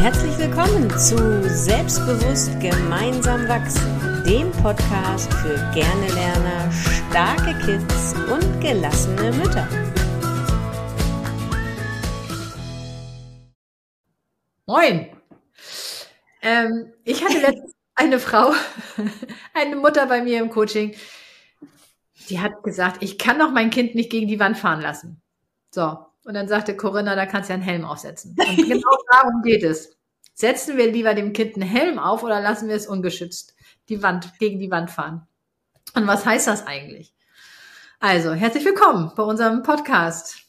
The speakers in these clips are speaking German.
Herzlich willkommen zu Selbstbewusst gemeinsam wachsen, dem Podcast für gerne Lerner, starke Kids und gelassene Mütter. Moin! Ähm, ich hatte letztens eine Frau, eine Mutter bei mir im Coaching, die hat gesagt, ich kann doch mein Kind nicht gegen die Wand fahren lassen. So, und dann sagte Corinna, da kannst du ja einen Helm aufsetzen. Und genau darum geht es. Setzen wir lieber dem Kind einen Helm auf oder lassen wir es ungeschützt die Wand, gegen die Wand fahren? Und was heißt das eigentlich? Also, herzlich willkommen bei unserem Podcast.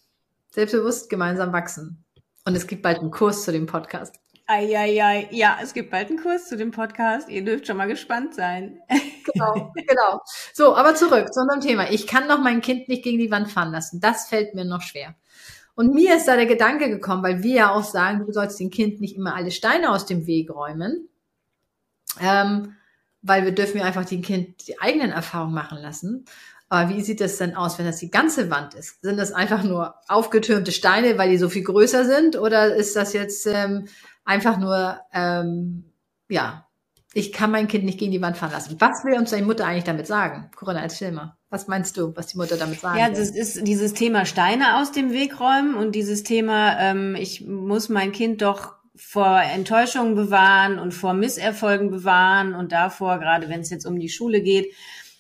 Selbstbewusst gemeinsam wachsen. Und es gibt bald einen Kurs zu dem Podcast. Eieiei, ja, es gibt bald einen Kurs zu dem Podcast. Ihr dürft schon mal gespannt sein. Genau, genau. So, aber zurück zu unserem Thema. Ich kann noch mein Kind nicht gegen die Wand fahren lassen. Das fällt mir noch schwer. Und mir ist da der Gedanke gekommen, weil wir ja auch sagen, du sollst dem Kind nicht immer alle Steine aus dem Weg räumen, ähm, weil wir dürfen ja einfach dem Kind die eigenen Erfahrungen machen lassen. Aber wie sieht das denn aus, wenn das die ganze Wand ist? Sind das einfach nur aufgetürmte Steine, weil die so viel größer sind? Oder ist das jetzt ähm, einfach nur, ähm, ja, ich kann mein Kind nicht gegen die Wand fahren lassen. Was will uns deine Mutter eigentlich damit sagen? Corinna, erzähl mal. Was meinst du, was die Mutter damit sagen Ja, das ist dieses Thema Steine aus dem Weg räumen und dieses Thema, ähm, ich muss mein Kind doch vor Enttäuschungen bewahren und vor Misserfolgen bewahren und davor, gerade wenn es jetzt um die Schule geht,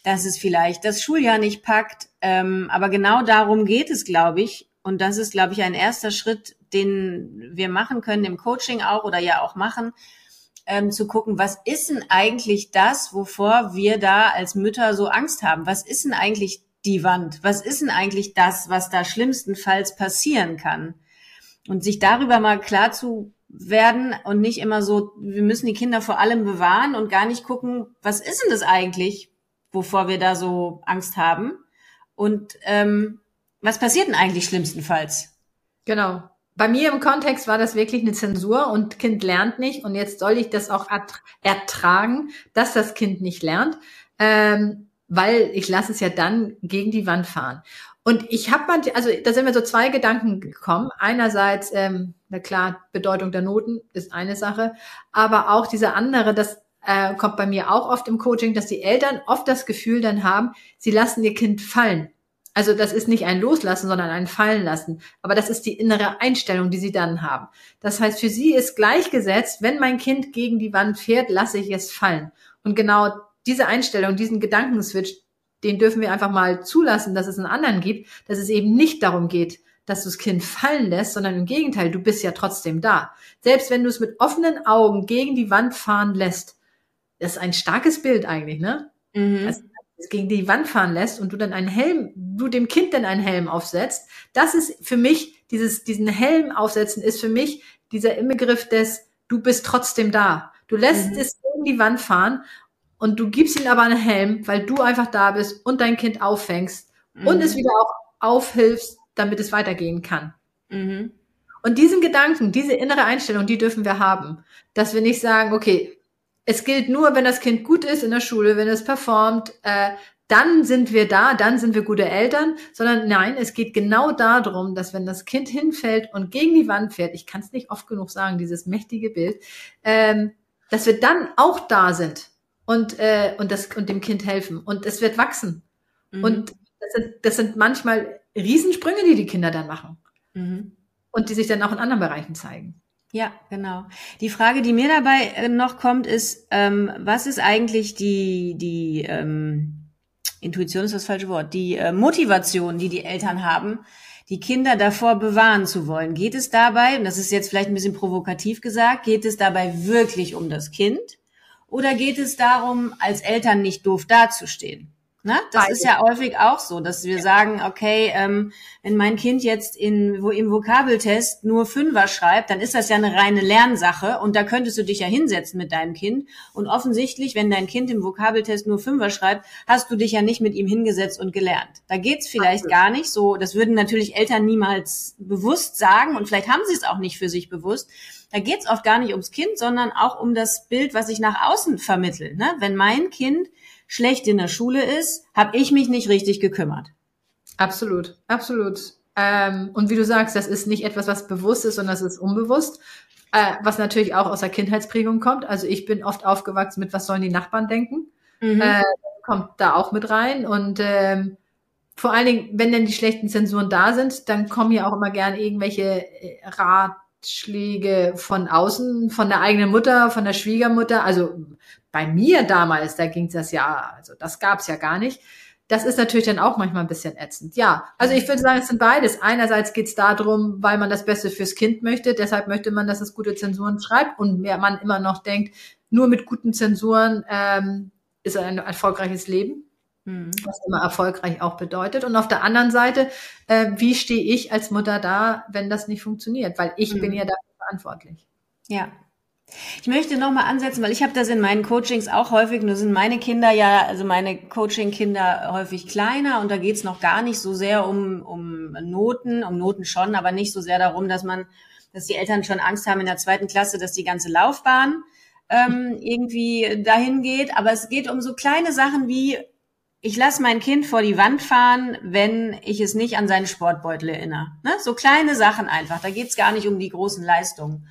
dass es vielleicht das Schuljahr nicht packt. Ähm, aber genau darum geht es, glaube ich. Und das ist, glaube ich, ein erster Schritt, den wir machen können im Coaching auch oder ja auch machen, ähm, zu gucken, was ist denn eigentlich das, wovor wir da als Mütter so Angst haben? Was ist denn eigentlich die Wand? Was ist denn eigentlich das, was da schlimmstenfalls passieren kann? Und sich darüber mal klar zu werden und nicht immer so, wir müssen die Kinder vor allem bewahren und gar nicht gucken, was ist denn das eigentlich, wovor wir da so Angst haben? Und ähm, was passiert denn eigentlich schlimmstenfalls? Genau bei mir im Kontext war das wirklich eine Zensur und Kind lernt nicht und jetzt soll ich das auch ertragen, dass das Kind nicht lernt, ähm, weil ich lasse es ja dann gegen die Wand fahren. Und ich habe man, also da sind mir so zwei Gedanken gekommen. Einerseits, ähm, na klar, Bedeutung der Noten ist eine Sache, aber auch diese andere, das äh, kommt bei mir auch oft im Coaching, dass die Eltern oft das Gefühl dann haben, sie lassen ihr Kind fallen. Also das ist nicht ein Loslassen, sondern ein Fallen lassen. Aber das ist die innere Einstellung, die sie dann haben. Das heißt, für sie ist gleichgesetzt, wenn mein Kind gegen die Wand fährt, lasse ich es fallen. Und genau diese Einstellung, diesen Gedankenswitch, den dürfen wir einfach mal zulassen, dass es einen anderen gibt, dass es eben nicht darum geht, dass du das Kind fallen lässt, sondern im Gegenteil, du bist ja trotzdem da. Selbst wenn du es mit offenen Augen gegen die Wand fahren lässt, das ist ein starkes Bild eigentlich, ne? Mhm. Also gegen die Wand fahren lässt und du dann einen Helm, du dem Kind dann einen Helm aufsetzt, das ist für mich, dieses, diesen Helm aufsetzen ist für mich dieser Inbegriff des, du bist trotzdem da. Du lässt mhm. es gegen die Wand fahren und du gibst ihm aber einen Helm, weil du einfach da bist und dein Kind auffängst mhm. und es wieder auch aufhilfst, damit es weitergehen kann. Mhm. Und diesen Gedanken, diese innere Einstellung, die dürfen wir haben, dass wir nicht sagen, okay, es gilt nur, wenn das Kind gut ist in der Schule, wenn es performt, äh, dann sind wir da, dann sind wir gute Eltern, sondern nein, es geht genau darum, dass wenn das Kind hinfällt und gegen die Wand fährt, ich kann es nicht oft genug sagen, dieses mächtige Bild, ähm, dass wir dann auch da sind und, äh, und, das, und dem Kind helfen und es wird wachsen. Mhm. Und das sind, das sind manchmal Riesensprünge, die die Kinder dann machen mhm. und die sich dann auch in anderen Bereichen zeigen. Ja, genau. Die Frage, die mir dabei äh, noch kommt, ist, ähm, was ist eigentlich die, die ähm, Intuition ist das falsche Wort, die äh, Motivation, die die Eltern haben, die Kinder davor bewahren zu wollen. Geht es dabei, und das ist jetzt vielleicht ein bisschen provokativ gesagt, geht es dabei wirklich um das Kind? Oder geht es darum, als Eltern nicht doof dazustehen? Ne? Das Beide. ist ja häufig auch so, dass wir sagen, okay, ähm, wenn mein Kind jetzt in, wo, im Vokabeltest nur Fünfer schreibt, dann ist das ja eine reine Lernsache und da könntest du dich ja hinsetzen mit deinem Kind. Und offensichtlich, wenn dein Kind im Vokabeltest nur Fünfer schreibt, hast du dich ja nicht mit ihm hingesetzt und gelernt. Da geht's vielleicht Absolut. gar nicht so. Das würden natürlich Eltern niemals bewusst sagen und vielleicht haben sie es auch nicht für sich bewusst. Da geht's oft gar nicht ums Kind, sondern auch um das Bild, was ich nach außen vermittel. Ne? Wenn mein Kind schlecht in der Schule ist, habe ich mich nicht richtig gekümmert. Absolut, absolut. Ähm, und wie du sagst, das ist nicht etwas, was bewusst ist, sondern das ist unbewusst. Äh, was natürlich auch aus der Kindheitsprägung kommt. Also ich bin oft aufgewachsen mit, was sollen die Nachbarn denken? Mhm. Äh, kommt da auch mit rein. Und ähm, vor allen Dingen, wenn denn die schlechten Zensuren da sind, dann kommen ja auch immer gern irgendwelche äh, Ratschläge von außen, von der eigenen Mutter, von der Schwiegermutter. Also bei mir damals, da ging das ja, also das gab's ja gar nicht. Das ist natürlich dann auch manchmal ein bisschen ätzend. Ja, also ich würde sagen, es sind beides. Einerseits geht's darum, weil man das Beste fürs Kind möchte, deshalb möchte man, dass es gute Zensuren schreibt und mehr man immer noch denkt, nur mit guten Zensuren ähm, ist ein erfolgreiches Leben. Mhm. Was immer erfolgreich auch bedeutet. Und auf der anderen Seite, äh, wie stehe ich als Mutter da, wenn das nicht funktioniert? Weil ich mhm. bin ja dafür verantwortlich. Ja, ich möchte nochmal ansetzen, weil ich habe das in meinen Coachings auch häufig, nur sind meine Kinder ja, also meine Coaching-Kinder häufig kleiner und da geht's noch gar nicht so sehr um, um Noten, um Noten schon, aber nicht so sehr darum, dass man, dass die Eltern schon Angst haben in der zweiten Klasse, dass die ganze Laufbahn ähm, irgendwie dahin geht. Aber es geht um so kleine Sachen wie, ich lasse mein Kind vor die Wand fahren, wenn ich es nicht an seinen Sportbeutel erinnere. Ne? So kleine Sachen einfach. Da geht's gar nicht um die großen Leistungen.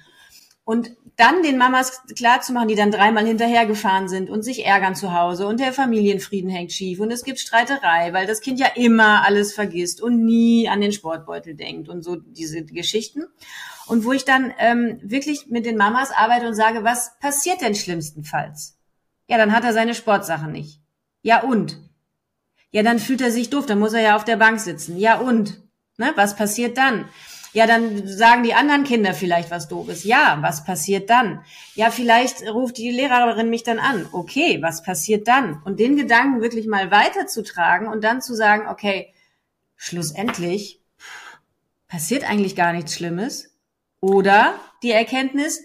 Und dann den Mamas klar zu machen, die dann dreimal hinterhergefahren sind und sich ärgern zu Hause und der Familienfrieden hängt schief und es gibt Streiterei, weil das Kind ja immer alles vergisst und nie an den Sportbeutel denkt und so diese Geschichten. Und wo ich dann ähm, wirklich mit den Mamas arbeite und sage, was passiert denn schlimmstenfalls? Ja, dann hat er seine Sportsachen nicht. Ja und? Ja, dann fühlt er sich doof, dann muss er ja auf der Bank sitzen. Ja und? Ne, was passiert dann? Ja, dann sagen die anderen Kinder vielleicht was Doofes. Ja, was passiert dann? Ja, vielleicht ruft die Lehrerin mich dann an. Okay, was passiert dann? Und den Gedanken wirklich mal weiterzutragen und dann zu sagen, okay, schlussendlich passiert eigentlich gar nichts Schlimmes. Oder die Erkenntnis,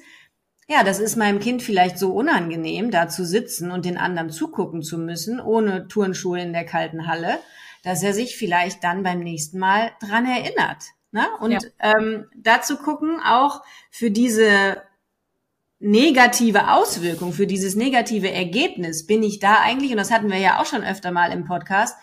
ja, das ist meinem Kind vielleicht so unangenehm, da zu sitzen und den anderen zugucken zu müssen, ohne Turnschuhe in der kalten Halle, dass er sich vielleicht dann beim nächsten Mal dran erinnert. Ne? Und ja. ähm, dazu gucken, auch für diese negative Auswirkung, für dieses negative Ergebnis, bin ich da eigentlich, und das hatten wir ja auch schon öfter mal im Podcast,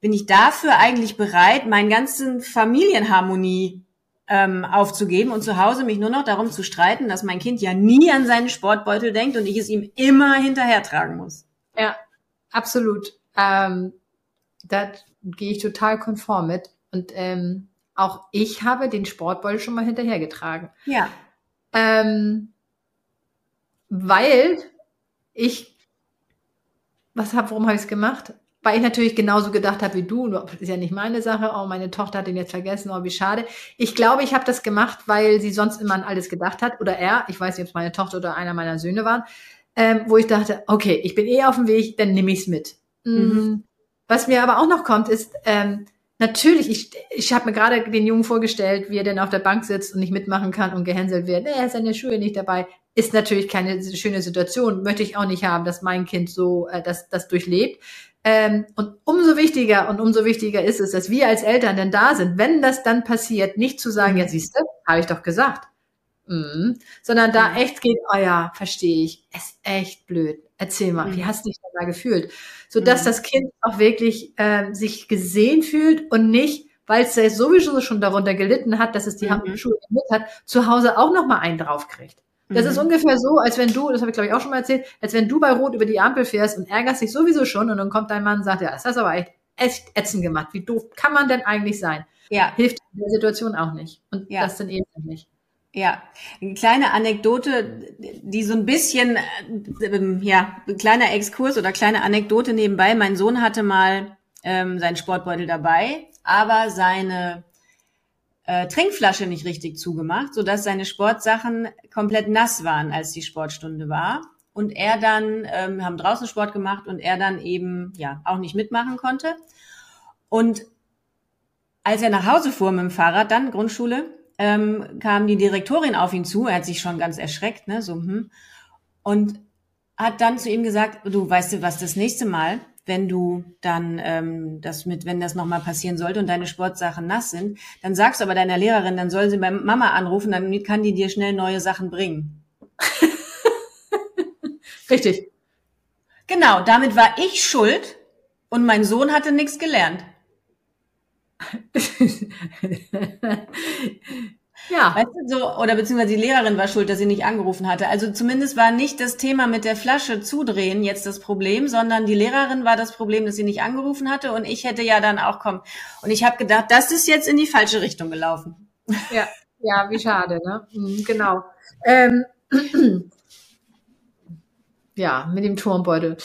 bin ich dafür eigentlich bereit, meinen ganzen Familienharmonie ähm, aufzugeben und zu Hause mich nur noch darum zu streiten, dass mein Kind ja nie an seinen Sportbeutel denkt und ich es ihm immer hinterhertragen muss. Ja, absolut. Ähm, da gehe ich total konform mit. Und ähm, auch ich habe den Sportbeutel schon mal hinterhergetragen. Ja. Ähm, weil ich, was hab, warum habe ich es gemacht? Weil ich natürlich genauso gedacht habe wie du, ist ja nicht meine Sache, oh, meine Tochter hat den jetzt vergessen, oh, wie schade. Ich glaube, ich habe das gemacht, weil sie sonst immer an alles gedacht hat, oder er, ich weiß nicht, ob es meine Tochter oder einer meiner Söhne waren, ähm, wo ich dachte, okay, ich bin eh auf dem Weg, dann nehme ich es mit. Mhm. Was mir aber auch noch kommt, ist, ähm, Natürlich, ich, ich habe mir gerade den Jungen vorgestellt, wie er denn auf der Bank sitzt und nicht mitmachen kann und gehänselt wird. Er ist seine Schuhe nicht dabei. Ist natürlich keine schöne Situation. Möchte ich auch nicht haben, dass mein Kind so äh, das, das durchlebt. Ähm, und umso wichtiger und umso wichtiger ist es, dass wir als Eltern denn da sind, wenn das dann passiert, nicht zu sagen, ja siehst du, habe ich doch gesagt. Mhm. Sondern da echt geht, oh ja, verstehe ich, ist echt blöd. Erzähl mal, mhm. wie hast du dich da gefühlt? So dass mhm. das Kind auch wirklich äh, sich gesehen fühlt und nicht, weil es ja sowieso schon darunter gelitten hat, dass es die mhm. Schuhe mit hat, zu Hause auch noch mal einen draufkriegt. Das ist mhm. ungefähr so, als wenn du, das habe ich glaube ich auch schon mal erzählt, als wenn du bei Rot über die Ampel fährst und ärgerst dich sowieso schon und dann kommt dein Mann und sagt, ja, das hast aber echt, echt ätzend gemacht. Wie doof kann man denn eigentlich sein? Ja. Hilft in der Situation auch nicht. Und ja. das sind eben nicht. Ja, eine kleine Anekdote, die so ein bisschen, äh, ja, ein kleiner Exkurs oder kleine Anekdote nebenbei. Mein Sohn hatte mal ähm, seinen Sportbeutel dabei, aber seine äh, Trinkflasche nicht richtig zugemacht, sodass seine Sportsachen komplett nass waren, als die Sportstunde war. Und er dann, ähm, haben draußen Sport gemacht und er dann eben, ja, auch nicht mitmachen konnte. Und als er nach Hause fuhr mit dem Fahrrad, dann Grundschule, ähm, kam die Direktorin auf ihn zu, er hat sich schon ganz erschreckt, ne, so, hm, und hat dann zu ihm gesagt, du weißt du was, das nächste Mal, wenn du dann ähm, das mit, wenn das nochmal passieren sollte und deine Sportsachen nass sind, dann sagst du aber deiner Lehrerin, dann soll sie bei Mama anrufen, dann kann die dir schnell neue Sachen bringen. Richtig. Genau, damit war ich schuld und mein Sohn hatte nichts gelernt. Ja. Weißt du, so, oder beziehungsweise die Lehrerin war schuld, dass sie nicht angerufen hatte. Also zumindest war nicht das Thema mit der Flasche zudrehen jetzt das Problem, sondern die Lehrerin war das Problem, dass sie nicht angerufen hatte und ich hätte ja dann auch kommen. Und ich habe gedacht, das ist jetzt in die falsche Richtung gelaufen. Ja, ja, wie schade, ne? Mhm, genau. Ähm, ja, mit dem Turmbeutel.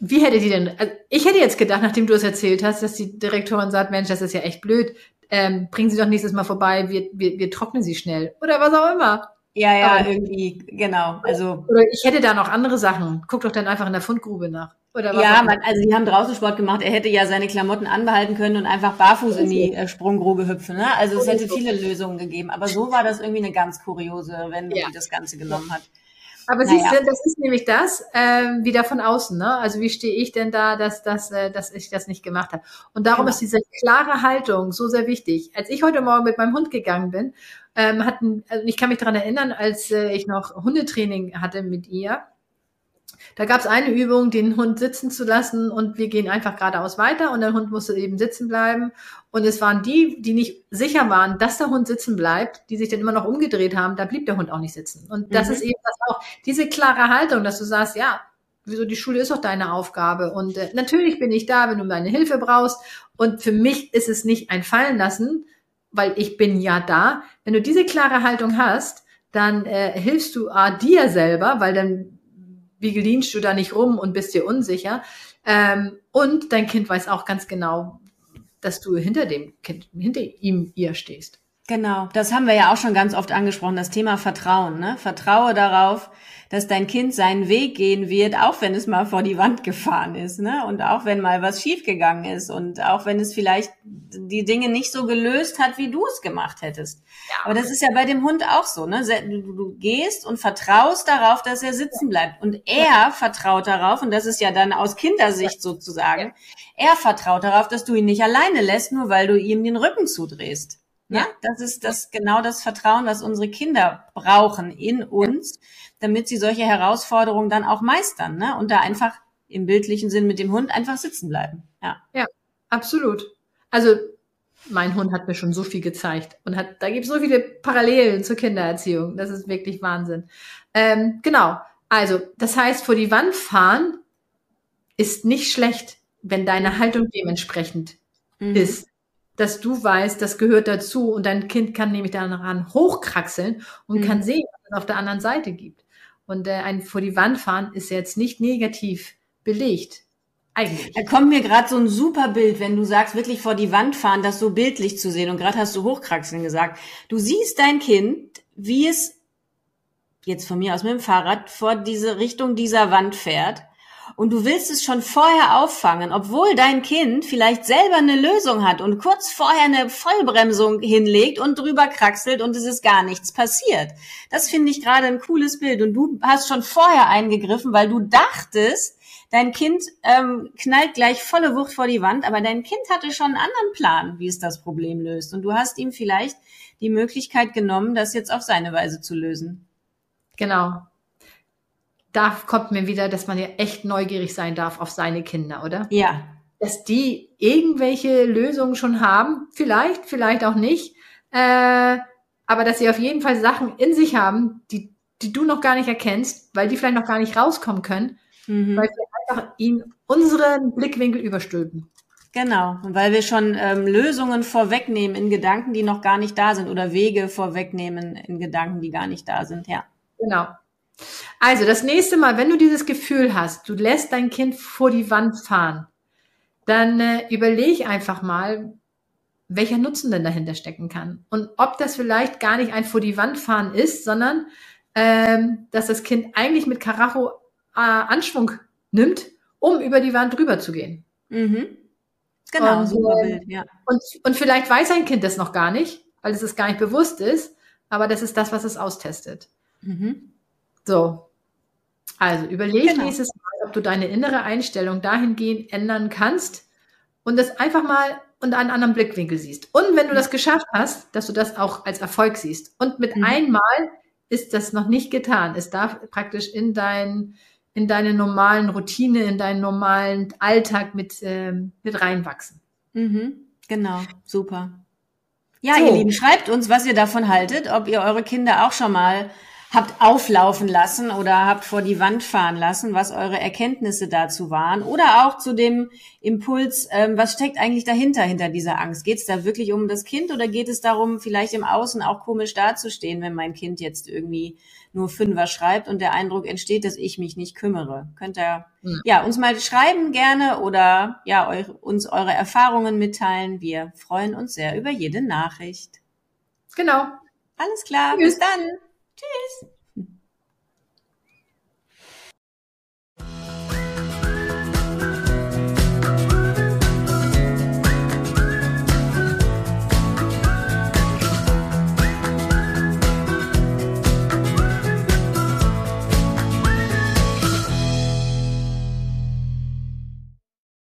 Wie hätte die denn, also ich hätte jetzt gedacht, nachdem du es erzählt hast, dass die Direktorin sagt, Mensch, das ist ja echt blöd, ähm, bringen Sie doch nächstes Mal vorbei, wir, wir, wir trocknen Sie schnell. Oder was auch immer. Ja, ja, Aber, irgendwie, genau. Also. Oder ich hätte da noch andere Sachen. Guck doch dann einfach in der Fundgrube nach. Oder was ja, man, also die haben draußen Sport gemacht. Er hätte ja seine Klamotten anbehalten können und einfach barfuß in die äh, Sprunggrube hüpfen. Ne? Also es hätte viele Lösungen gegeben. Aber so war das irgendwie eine ganz kuriose Wendung, ja. die das Ganze genommen hat. Aber naja. siehst du, das ist nämlich das, äh, wieder von außen. Ne? Also wie stehe ich denn da, dass, dass, äh, dass ich das nicht gemacht habe? Und darum genau. ist diese klare Haltung so sehr wichtig. Als ich heute Morgen mit meinem Hund gegangen bin, ähm, hatten, also ich kann mich daran erinnern, als äh, ich noch Hundetraining hatte mit ihr, da gab es eine Übung, den Hund sitzen zu lassen und wir gehen einfach geradeaus weiter und der Hund musste eben sitzen bleiben. Und es waren die, die nicht sicher waren, dass der Hund sitzen bleibt, die sich dann immer noch umgedreht haben, da blieb der Hund auch nicht sitzen. Und das mhm. ist eben das auch, diese klare Haltung, dass du sagst, ja, wieso die Schule ist doch deine Aufgabe. Und äh, natürlich bin ich da, wenn du meine Hilfe brauchst. Und für mich ist es nicht ein Fallen lassen, weil ich bin ja da. Wenn du diese klare Haltung hast, dann äh, hilfst du A, dir selber, weil dann wiegelinst du da nicht rum und bist dir unsicher. Ähm, und dein Kind weiß auch ganz genau, dass du hinter dem Kind, hinter ihm, ihr stehst. Genau, das haben wir ja auch schon ganz oft angesprochen, das Thema Vertrauen. Ne? Vertraue darauf, dass dein Kind seinen Weg gehen wird, auch wenn es mal vor die Wand gefahren ist, ne? Und auch wenn mal was schiefgegangen ist und auch wenn es vielleicht die Dinge nicht so gelöst hat, wie du es gemacht hättest. Ja. Aber das ist ja bei dem Hund auch so, ne? Du, du gehst und vertraust darauf, dass er sitzen bleibt. Und er vertraut darauf, und das ist ja dann aus Kindersicht sozusagen, er vertraut darauf, dass du ihn nicht alleine lässt, nur weil du ihm den Rücken zudrehst. Ja, ne? das ist das genau das Vertrauen, was unsere Kinder brauchen in uns, damit sie solche Herausforderungen dann auch meistern, ne? Und da einfach im bildlichen Sinn mit dem Hund einfach sitzen bleiben. Ja. Ja, absolut. Also mein Hund hat mir schon so viel gezeigt und hat, da gibt es so viele Parallelen zur Kindererziehung. Das ist wirklich Wahnsinn. Ähm, genau. Also, das heißt, vor die Wand fahren ist nicht schlecht, wenn deine Haltung dementsprechend mhm. ist dass du weißt, das gehört dazu und dein Kind kann nämlich daran hochkraxeln und mhm. kann sehen, was es auf der anderen Seite gibt. Und äh, ein vor die Wand fahren ist jetzt nicht negativ belegt. Eigentlich. Da kommt mir gerade so ein super Bild, wenn du sagst, wirklich vor die Wand fahren, das so bildlich zu sehen. Und gerade hast du hochkraxeln gesagt. Du siehst dein Kind, wie es jetzt von mir aus mit dem Fahrrad vor diese Richtung dieser Wand fährt und du willst es schon vorher auffangen, obwohl dein Kind vielleicht selber eine Lösung hat und kurz vorher eine Vollbremsung hinlegt und drüber kraxelt und es ist gar nichts passiert. Das finde ich gerade ein cooles Bild und du hast schon vorher eingegriffen, weil du dachtest, dein Kind ähm, knallt gleich volle Wucht vor die Wand, aber dein Kind hatte schon einen anderen Plan, wie es das Problem löst und du hast ihm vielleicht die Möglichkeit genommen, das jetzt auf seine Weise zu lösen. Genau da kommt mir wieder, dass man ja echt neugierig sein darf auf seine Kinder, oder? Ja. Dass die irgendwelche Lösungen schon haben, vielleicht, vielleicht auch nicht, äh, aber dass sie auf jeden Fall Sachen in sich haben, die, die du noch gar nicht erkennst, weil die vielleicht noch gar nicht rauskommen können, mhm. weil wir einfach ihnen unseren Blickwinkel überstülpen. Genau, und weil wir schon ähm, Lösungen vorwegnehmen in Gedanken, die noch gar nicht da sind, oder Wege vorwegnehmen in Gedanken, die gar nicht da sind, ja. Genau. Also das nächste Mal, wenn du dieses Gefühl hast, du lässt dein Kind vor die Wand fahren, dann äh, überleg einfach mal, welcher Nutzen denn dahinter stecken kann. Und ob das vielleicht gar nicht ein vor die Wand fahren ist, sondern ähm, dass das Kind eigentlich mit Karacho äh, Anschwung nimmt, um über die Wand drüber zu gehen. Mhm. Genau, und, super Bild, ja. Und, und vielleicht weiß ein Kind das noch gar nicht, weil es es gar nicht bewusst ist, aber das ist das, was es austestet. Mhm. So. Also überleg genau. nächstes Mal, ob du deine innere Einstellung dahingehend ändern kannst und das einfach mal unter einen anderen Blickwinkel siehst. Und wenn du das geschafft hast, dass du das auch als Erfolg siehst. Und mit mhm. einmal ist das noch nicht getan. Es darf praktisch in dein, in deine normalen Routine, in deinen normalen Alltag mit, ähm, mit reinwachsen. Mhm. Genau, super. Ja, so. ihr Lieben, schreibt uns, was ihr davon haltet, ob ihr eure Kinder auch schon mal habt auflaufen lassen oder habt vor die Wand fahren lassen, was eure Erkenntnisse dazu waren oder auch zu dem Impuls, ähm, was steckt eigentlich dahinter, hinter dieser Angst? Geht es da wirklich um das Kind oder geht es darum, vielleicht im Außen auch komisch dazustehen, wenn mein Kind jetzt irgendwie nur Fünfer schreibt und der Eindruck entsteht, dass ich mich nicht kümmere? Könnt ihr ja, ja uns mal schreiben gerne oder ja euch, uns eure Erfahrungen mitteilen. Wir freuen uns sehr über jede Nachricht. Genau. Alles klar, Tschüss. bis dann. Tschüss.